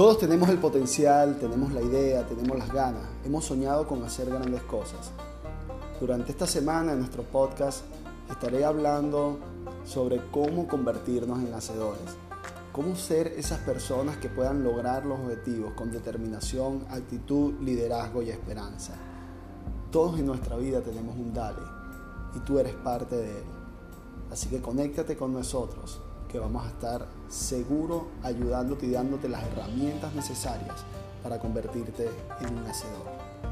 Todos tenemos el potencial, tenemos la idea, tenemos las ganas, hemos soñado con hacer grandes cosas. Durante esta semana en nuestro podcast estaré hablando sobre cómo convertirnos en hacedores, cómo ser esas personas que puedan lograr los objetivos con determinación, actitud, liderazgo y esperanza. Todos en nuestra vida tenemos un Dale y tú eres parte de él. Así que conéctate con nosotros que vamos a estar seguro ayudándote y dándote las herramientas necesarias para convertirte en un hacedor.